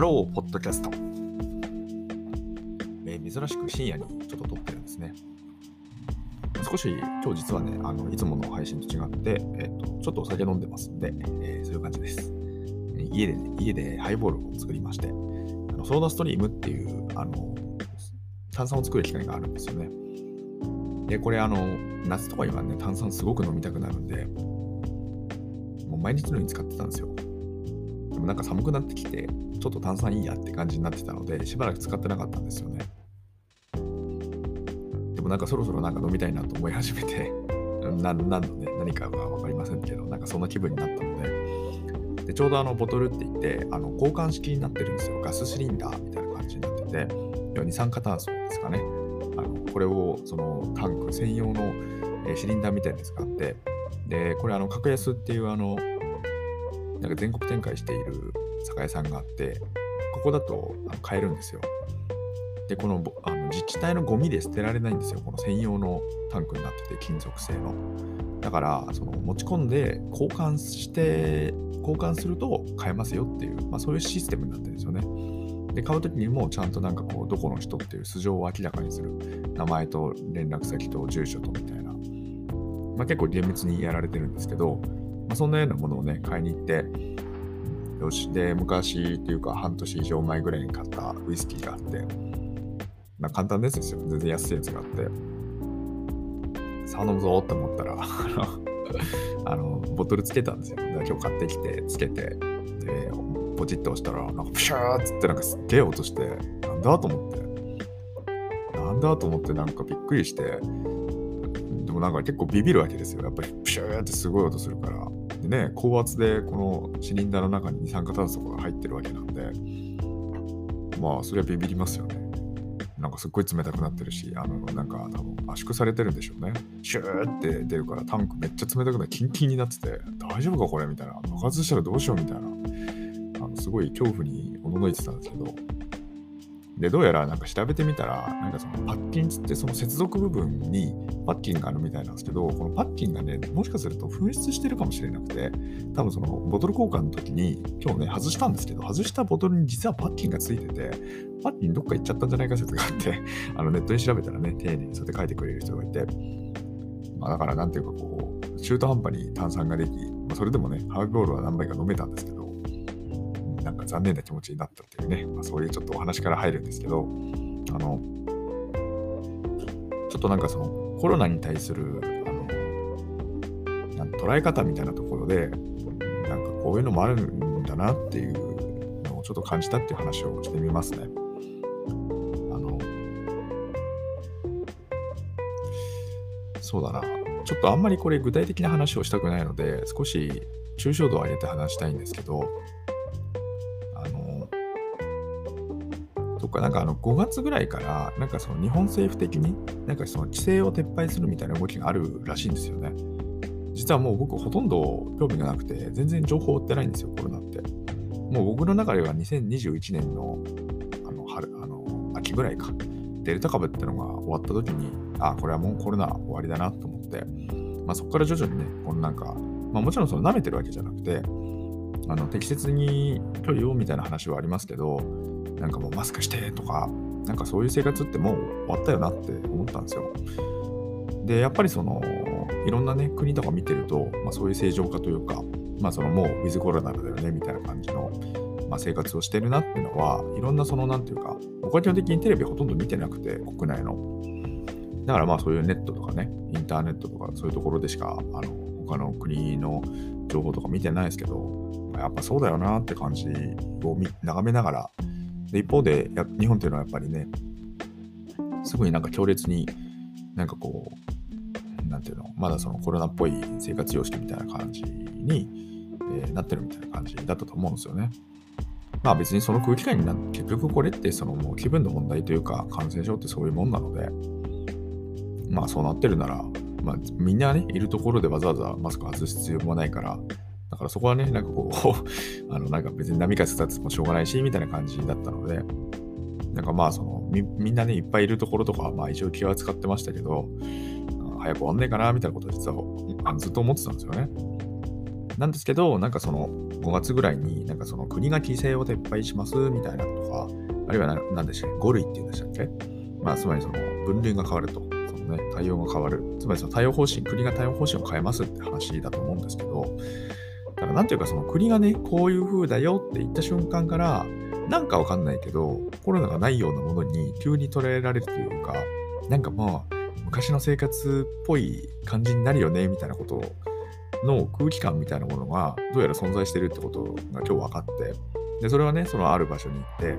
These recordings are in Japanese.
ロー、ポッドキャスト。えー珍しく深夜にちょっと撮ってるんですね。少し今日実はね、あのいつもの配信と違って、えっとちょっとお酒飲んでますんで、えーそういう感じです。家で、ね、家でハイボールを作りまして、あのソーダストリームっていうあの炭酸を作る機械があるんですよね。で、これあの、夏とか今ね、炭酸すごく飲みたくなるんで、もう毎日のように使ってたんですよ。でもなんか寒くなってきて、ちょっと炭酸いいやって感じになってたので、しばらく使ってなかったんですよね。でもなんかそろそろなんか飲みたいなと思い始めて、何のね、何かは分かりませんけど、なんかそんな気分になったので、でちょうどあのボトルって言って、あの交換式になってるんですよ。ガスシリンダーみたいな感じになってて、要は二酸化炭素ですかね。あのこれをそのタンク専用のシリンダーみたいに使って、で、これあの格安っていうあの、なんか全国展開している酒屋さんがあって、ここだと買えるんですよ。で、このあの自治体のゴミで捨てられないんですよ。この専用のタンクになってて、金属製の。だから、その持ち込んで交換して、交換すると買えますよっていう、まあ、そういうシステムになってるんですよね。で、買うときにもちゃんとなんかこう、どこの人っていう素性を明らかにする。名前と連絡先と住所とみたいな。まあ、結構厳密にやられてるんですけど、まあ、そんなようなものをね、買いに行って、よし、で、昔っていうか半年以上前ぐらいに買ったウイスキーがあって、まあ、簡単ですよ。全然安いやつがあって。さあ飲むぞって思ったら、あの、ボトルつけたんですよ。で今日買ってきて、つけて、で、ポチッと押したら、なんかプシャーっつってなんかすっげえ音して、なんだと思って、なんだと思ってなんかびっくりして、でもなんか結構ビビるわけですよ。やっぱりプシューってすごい音するから。ね、高圧でこのシリンダーの中に二酸化炭素が入ってるわけなんで、まあそれはビビりますよね。なんかすっごい冷たくなってるし、あの、なんか多分圧縮されてるんでしょうね。シューって出るからタンクめっちゃ冷たくなってキンキンになってて、大丈夫かこれ？みたいな。爆発したらどうしよう？みたいな。あのすごい恐怖におののいてたんですけど、で、どうやらなんか調べてみたら、なんかそのパッキンつってその接続部分にパッキンがあるみたいなんですけど、このパッキンがね、もしかすると紛失してるかもしれなくて、多分そのボトル交換の時に、今日ね、外したんですけど、外したボトルに実はパッキンがついてて、パッキンどっか行っちゃったんじゃないか説があって、あのネットに調べたらね、丁寧にそれで書いてくれる人がいて、まあだからなんていうかこう、中途半端に炭酸ができ、まあ、それでもね、ハーフボールは何杯か飲めたんですけど、なんか残念な気持ちになったっていうね、まあ、そういうちょっとお話から入るんですけど、あの、ちょっとなんかそのコロナに対する、あの、なん捉え方みたいなところで、なんかこういうのもあるんだなっていうのをちょっと感じたっていう話をしてみますね。あの、そうだな。ちょっとあんまりこれ具体的な話をしたくないので、少し抽象度を上げて話したいんですけど、か、なんかあの5月ぐらいから、なんかその日本政府的に、なんかその規制を撤廃するみたいな動きがあるらしいんですよね。実はもう僕ほとんど興味がなくて、全然情報を追ってないんですよ、コロナって。もう僕の中では2021年のあの春、あの秋ぐらいか、デルタ株ってのが終わった時に、あ、これはもうコロナ終わりだなと思って、まあ、そこから徐々にね、このなんか、まあ、もちろんその舐めてるわけじゃなくて、あの適切に距離をみたいな話はありますけど、なんかもうマスクしてとか、なんかそういう生活ってもう終わったよなって思ったんですよ。で、やっぱりその、いろんなね、国とか見てると、まあ、そういう正常化というか、まあそのもうウィズコロナだよねみたいな感じの、まあ、生活をしてるなっていうのは、いろんなその、なんていうか、僕は基本的にテレビほとんど見てなくて、国内の。だからまあそういうネットとかね、インターネットとかそういうところでしか、あの、他の国の情報とか見てないですけど、やっぱそうだよなって感じを眺めながら、で一方でや日本っていうのはやっぱりね、すごいなんか強烈になんかこう、なんていうの、まだそのコロナっぽい生活様式みたいな感じに、えーなってるみたいな感じだったと思うんですよね。まあ別にその空気感になって、結局これってそのもう気分の問題というか、感染症ってそういうもんなので、まあそうなってるなら、まあみんなね、いるところでわざわざマスク外す必要もないから、だからそこはね、なんかこう、あのなんか別に波風立つもしょうがないし、みたいな感じだったので、なんかまあそのみみんなね、いっぱいいるところとか、まあ一応気は使ってましたけど、早く終わんねえかな、みたいなことを実はずっと思ってたんですよね。なんですけど、なんかその5月ぐらいに、なんかその国が規制を撤廃しますみたいなとか、あるいは何でしたっけ ?5 類って言うんでしたっけ？まあ、つまりその分類が変わると、そのね、対応が変わる。つまりその対応方針、国が対応方針を変えますって話だと思うんですけど、だからなんていうかその国がね、こういう風だよって言った瞬間から、なんかわかんないけど、コロナがないようなものに急に捉えられるというか、なんかまあ、昔の生活っぽい感じになるよね、みたいなことの空気感みたいなものがどうやら存在してるってことが今日分かって、で、それはね、そのある場所に行って、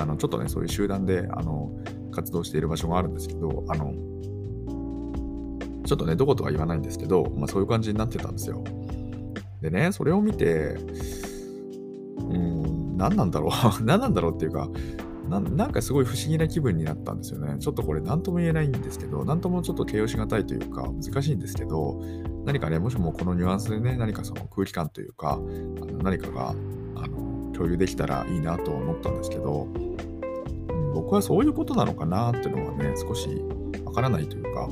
あの、ちょっとね、そういう集団で、あの、活動している場所があるんですけど、あの、ちょっとね、どことは言わないんですけど、まあそういう感じになってたんですよ。でね、それを見て、うん、何なんだろう 何なんだろうっていうかな、なんかすごい不思議な気分になったんですよね。ちょっとこれ何とも言えないんですけど、何ともちょっと形容しがたいというか、難しいんですけど、何かね、もしもこのニュアンスでね、何かその空気感というか、あの何かがあの共有できたらいいなと思ったんですけど、僕はそういうことなのかなっていうのはね、少しわからないというか、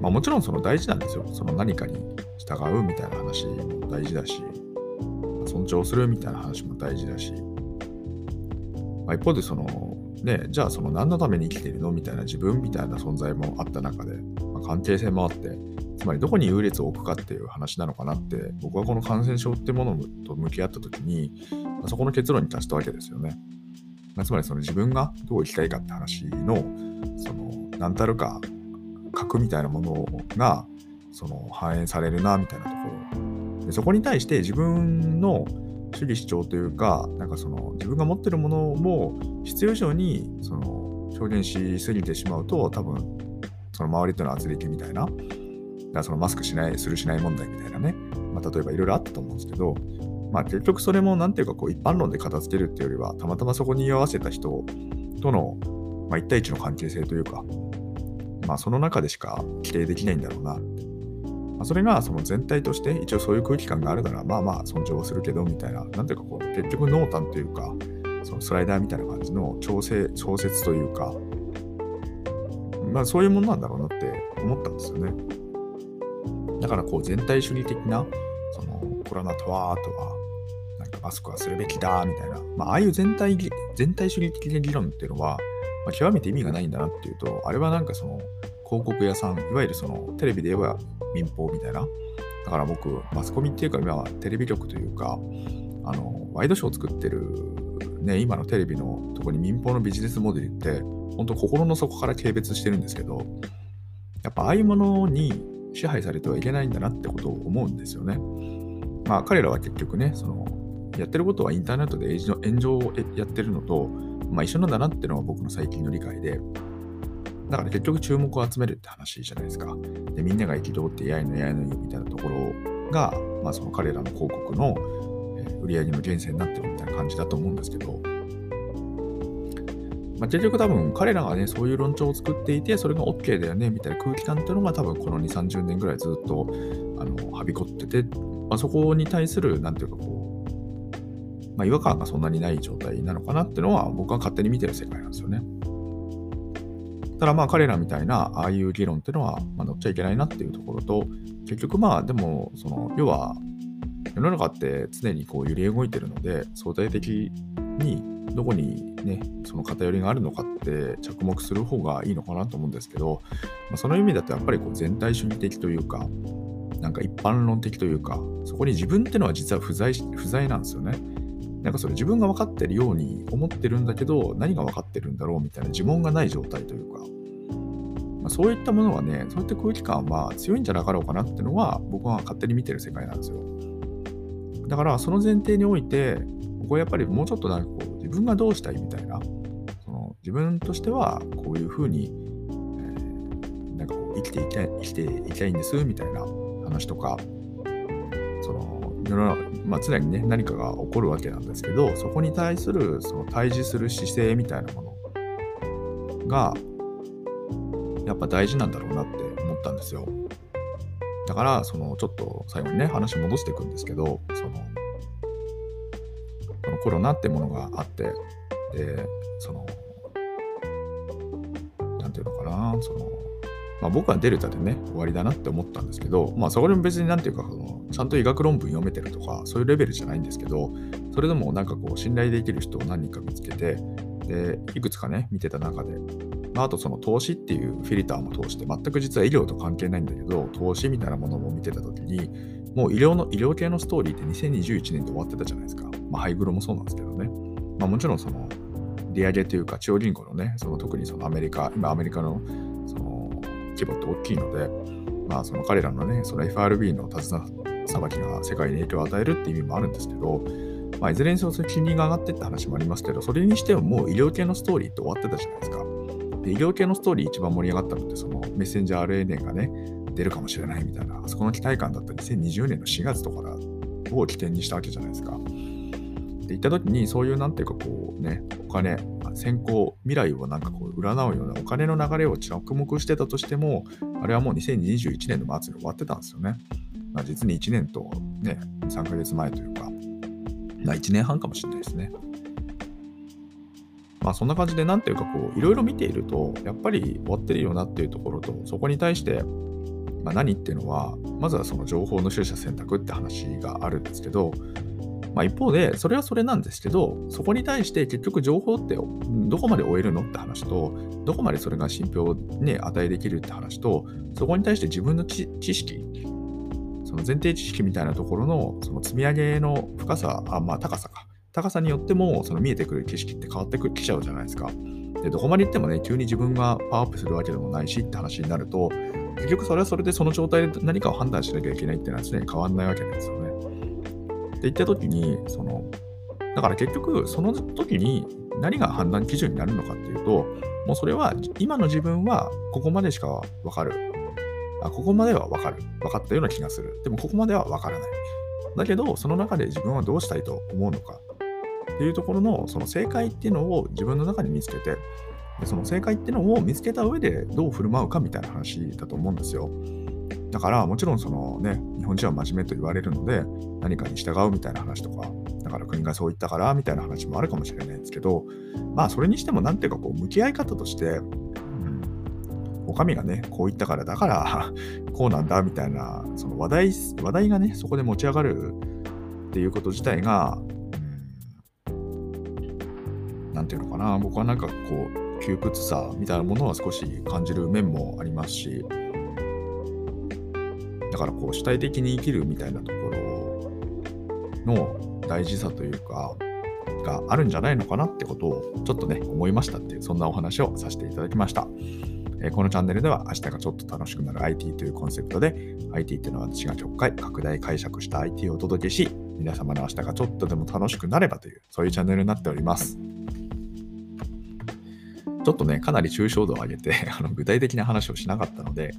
まあもちろんその大事なんですよ。その何かに従うみたいな話も大事だし、尊重するみたいな話も大事だし、まあ、一方でその、ね、じゃあその何のために生きているの？みたいな自分みたいな存在もあった中で、まあ、関係性もあって、つまりどこに優劣を置くかっていう話なのかなって、僕はこの感染症ってものと向き合った時に、まあ、そこの結論に達したわけですよね。まあ、つまりその自分がどう生きたいかって話の、その何たるか核みたいなものがその反映されるなみたいなところ。でそこに対して自分の主義主張というかなんかその自分が持ってるものも必要以上にその表現しすぎてしまうと多分その周りとの圧力みたいなだからそのマスクしないするしない問題みたいなね、まあ、例えばいろいろあったと思うんですけどまあ結局それも何ていうかこう一般論で片付けるっていうよりはたまたまそこに居合わせた人との、まあ、1対1の関係性というかまあ、その中でしか規定できないんだろうな。まあ、それがその全体として一応そういう空気感があるなら、まあまあ尊重はするけど、みたいな、なんていうかこう、結局濃淡というか、そのスライダーみたいな感じの調整、調節というか、まあそういうものなんだろうなって思ったんですよね。だからこう全体主義的な、そのコロナとは、とは、なんかマスクはするべきだ、みたいな、まあああいう全体、全体主義的な議論っていうのは、ま、極めて意味がないんだなっていうと、あれはなんかその広告屋さん、いわゆるそのテレビで言えば民放みたいな。だから僕、マスコミっていうか今はテレビ局というか、あの、ワイドショーを作ってる、ね、今のテレビのとこに民放のビジネスモデルって、本当心の底から軽蔑してるんですけど、やっぱああいうものに支配されてはいけないんだなってことを思うんですよね。まあ彼らは結局ね、そのやってることはインターネットで炎上をやってるのと、まあ、一緒なんだなっていうのが僕の最近の理解で、だから結局注目を集めるって話じゃないですか。で、みんなが憤ってやいのやいのみたいなところが、まあその彼らの広告の売り上げの源泉になってるみたいな感じだと思うんですけど、まあ、結局多分彼らがね、そういう論調を作っていて、それが OK だよねみたいな空気感っていうのが多分この2、30年ぐらいずっとあのはびこってて、まあ、そこに対する、なんていうかこう、まあ、違和感がそんなにない状態なのかなっていうのは僕は勝手に見てる世界なんですよね。ただまあ彼らみたいなああいう議論っていうのは、まあ、乗っちゃいけないなっていうところと結局まあでもその要は世の中って常にこう揺れ動いてるので相対的にどこにねその偏りがあるのかって着目する方がいいのかなと思うんですけど、まあ、その意味だとやっぱりこう全体主義的というかなんか一般論的というかそこに自分っていうのは実は不在不在なんですよね。なんかそれ自分が分かってるように思ってるんだけど、何が分かってるんだろうみたいな呪文がない状態というか、まあ、そういったものはね、そういった空気感は強いんじゃなかろうかなっていうのは、僕は勝手に見てる世界なんですよ。だから、その前提において、僕はやっぱりもうちょっとなんかこう、自分がどうしたいみたいな、その自分としてはこういうふうに、えー、なんかこう生きていきたい、生きていきたいんですみたいな話とか、世の中、まあ、常にね何かが起こるわけなんですけどそこに対するその対峙する姿勢みたいなものがやっぱ大事なんだろうなって思ったんですよ。だからそのちょっと最後にね話戻していくんですけどそのそのコロナってものがあってでその何て言うのかなそのまあ、僕はデルタでね、終わりだなって思ったんですけど、まあ、そこでも別になんていうか、ちゃんと医学論文読めてるとか、そういうレベルじゃないんですけど、それでもなんかこう、信頼できる人を何人か見つけて、で、いくつかね、見てた中で、まあ、あとその投資っていうフィルターも通して、全く実は医療と関係ないんだけど、投資みたいなものも見てたときに、もう医療の、医療系のストーリーって2021年で終わってたじゃないですか。まあ、ハイグロもそうなんですけどね。まあ、もちろんその、利上げというか、中央銀行のね、その特にそのアメリカ、今アメリカの規模って大きいので、まあ、その彼らのね、その FRB の手綱さばきが世界に影響を与えるっていう意味もあるんですけど、まあ、いずれにせよ金利が上がってって話もありますけど、それにしてももう医療系のストーリーって終わってたじゃないですか。で医療系のストーリー一番盛り上がったのって、そのメッセンジャー RNA がね、出るかもしれないみたいな、あそこの期待感だった2020年の4月とかを起点にしたわけじゃないですか。で、行った時にそういうなんていうかこうね、お金、先行、未来をなんかこう占うようなお金の流れを着目してたとしても、あれはもう2021年の末に終わってたんですよね。まあ、実に1年とね、3ヶ月前というか、まあ、1年半かもしれないですね。まあそんな感じでなんていうかこういろいろ見ているとやっぱり終わってるよなっていうところとそこに対してまあ、何っていうのはまずはその情報の取捨選択って話があるんですけど、まあ、一方でそれはそれなんですけどそこに対して結局情報ってどこまで終えるのって話とどこまでそれが信憑を、ね、値できるって話とそこに対して自分の知識その前提知識みたいなところのその積み上げの深さあまあ高さか高さによってもその見えてくる景色って変わってきちゃうじゃないですか。でどこまで行ってもね急に自分がパワーアップするわけでもないしって話になると結局それはそれでその状態で何かを判断しなきゃいけないっていうのは常に変わんないわけですよね。って言った時に、その、だから結局その時に何が判断基準になるのかっていうと、もうそれは今の自分はここまでしかわかる。あ、ここまではわかる。分かったような気がする。でもここまではわからない。だけど、その中で自分はどうしたいと思うのかっていうところのその正解っていうのを自分の中に見つけて、でその正解っていうのを見つけた上でどう振る舞うかみたいな話だと思うんですよ。だからもちろんそのね、日本人は真面目と言われるので、何かに従うみたいな話とか、だから国がそう言ったからみたいな話もあるかもしれないんですけど、まあそれにしても何ていうかこう向き合い方として、うん、お上がね、こう言ったからだから こうなんだみたいな、その話題、話題がね、そこで持ち上がるっていうこと自体が、う、んていうのかな、僕はなんかこう、窮屈さみたいなものは少し感じる面もありますしだからこう主体的に生きるみたいなところの大事さというかがあるんじゃないのかなってことをちょっとね思いましたっていうそんなお話をさせていただきました。えこのチャンネルでは明日がちょっと楽しくなる IT というコンセプトで IT っていうのは私が極快拡大解釈した IT をお届けし皆様の明日がちょっとでも楽しくなればというそういうチャンネルになっております。ちょっとね、かなり抽象度を上げて あの具体的な話をしなかったので、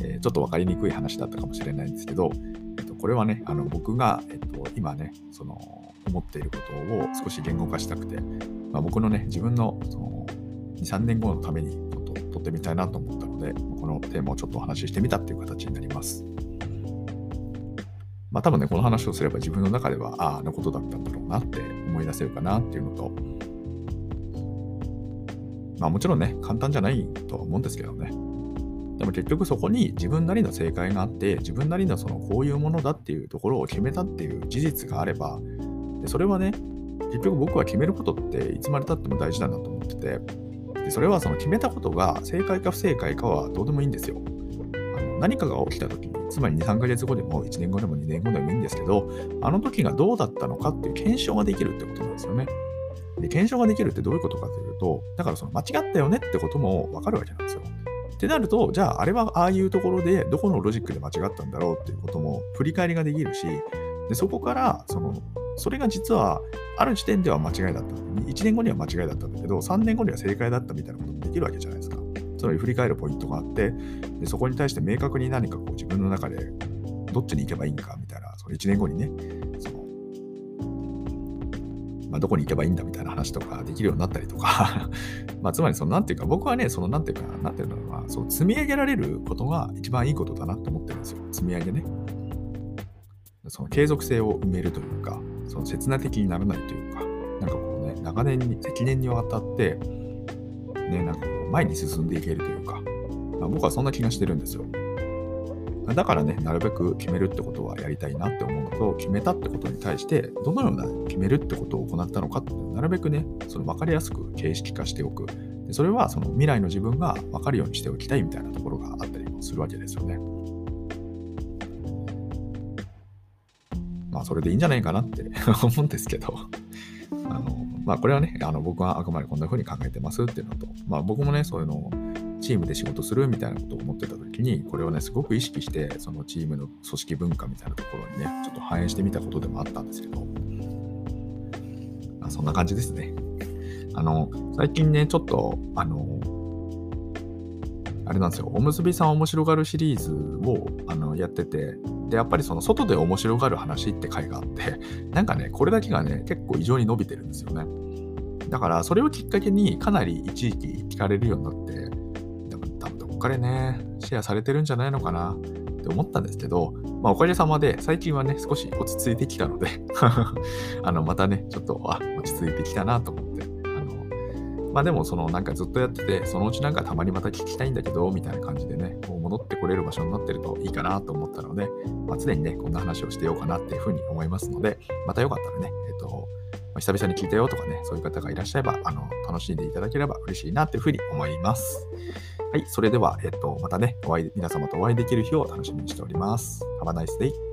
えー、ちょっと分かりにくい話だったかもしれないんですけど、えっと、これはね、あの僕が、えっと、今ね、その思っていることを少し言語化したくて、まあ、僕のね、自分のその2、3年後のためにちょっと撮ってみたいなと思ったので、このテーマをちょっとお話ししてみたっていう形になります。まあ多分ね、この話をすれば自分の中では、ああ、あのことだったんだろうなって思い出せるかなっていうのと、まあもちろんね、簡単じゃないとは思うんですけどね。でも結局そこに自分なりの正解があって、自分なりのそのこういうものだっていうところを決めたっていう事実があれば、でそれはね、結局僕は決めることっていつまでたっても大事だなと思ってて、でそれはその決めたことが正解か不正解かはどうでもいいんですよ。あの何かが起きた時に、つまり2、3ヶ月後でも1年後でも2年後でもいいんですけど、あの時がどうだったのかっていう検証ができるってことなんですよね。で、検証ができるってどういうことかというと、だからその間違ったよねってこともわかるわけなんですよ。ってなると、じゃああれはああいうところでどこのロジックで間違ったんだろうっていうことも振り返りができるし、でそこからそのそれが実はある時点では間違いだった。1年後には間違いだったんだけど、3年後には正解だったみたいなこともできるわけじゃないですか。つまり振り返るポイントがあって、でそこに対して明確に何かこう自分の中でどっちに行けばいいんかみたいな、その1年後にね、そのまあ、どこに行けばいいんだみたいな話とかできるようになったりとか まあ、つまり、その、なんていうか、僕はね、その、なんていうか、なんていうんだろうな、その積み上げられることが一番いいことだなと思ってるんですよ。積み上げね。その継続性を埋めるというか、その刹那的にならないというか、なんかこうね、長年に、積年にわたって、ね、なんかこう、前に進んでいけるというか、まあ、僕はそんな気がしてるんですよ。だからね、なるべく決めるってことはやりたいなって思うのと、決めたってことに対して、どのような決めるってことを行ったのかってなるべくね、その分かりやすく形式化しておく。でそれはその未来の自分が分かるようにしておきたいみたいなところがあったりもするわけですよね。まあ、それでいいんじゃないかなって 思うんですけどあの、まあ、これはね、あの僕はあくまでこんな風に考えてますっていうのと、まあ、僕もね、そういうのをチームで仕事するみたいなことを思ってた時に、これをね、すごく意識して、そのチームの組織文化みたいなところにね、ちょっと反映してみたことでもあったんですけど、まあ、そんな感じですね。あの、最近ね、ちょっと、あの、あれなんですよ、おむすびさん面白がるシリーズをあのやってて、で、やっぱりその外で面白がる話って回があって、なんかね、これだけがね、結構異常に伸びてるんですよね。だから、それをきっかけにかなり一時期聞かれるようになって、っかでね、シェアされてるんじゃないのかなって思ったんですけど、まあ、おかげさまで最近はね、少し落ち着いてきたので あの、またね、ちょっと、あ、落ち着いてきたなと思って、あの、まあでも、そのなんかずっとやってて、そのうちなんかたまにまた聞きたいんだけど、みたいな感じでね、こう戻ってこれる場所になってるといいかなと思ったので、まあ、常にね、こんな話をしてようかなっていうふうに思いますので、またよかったらね、えっ、と、久々に聞いたよとかね、そういう方がいらっしゃれば、あの、楽しんでいただければ嬉しいなっていうふうに思います。はい、それでは、えっと、またね、お会い、皆様とお会いできる日を楽しみにしております。Have a nice day.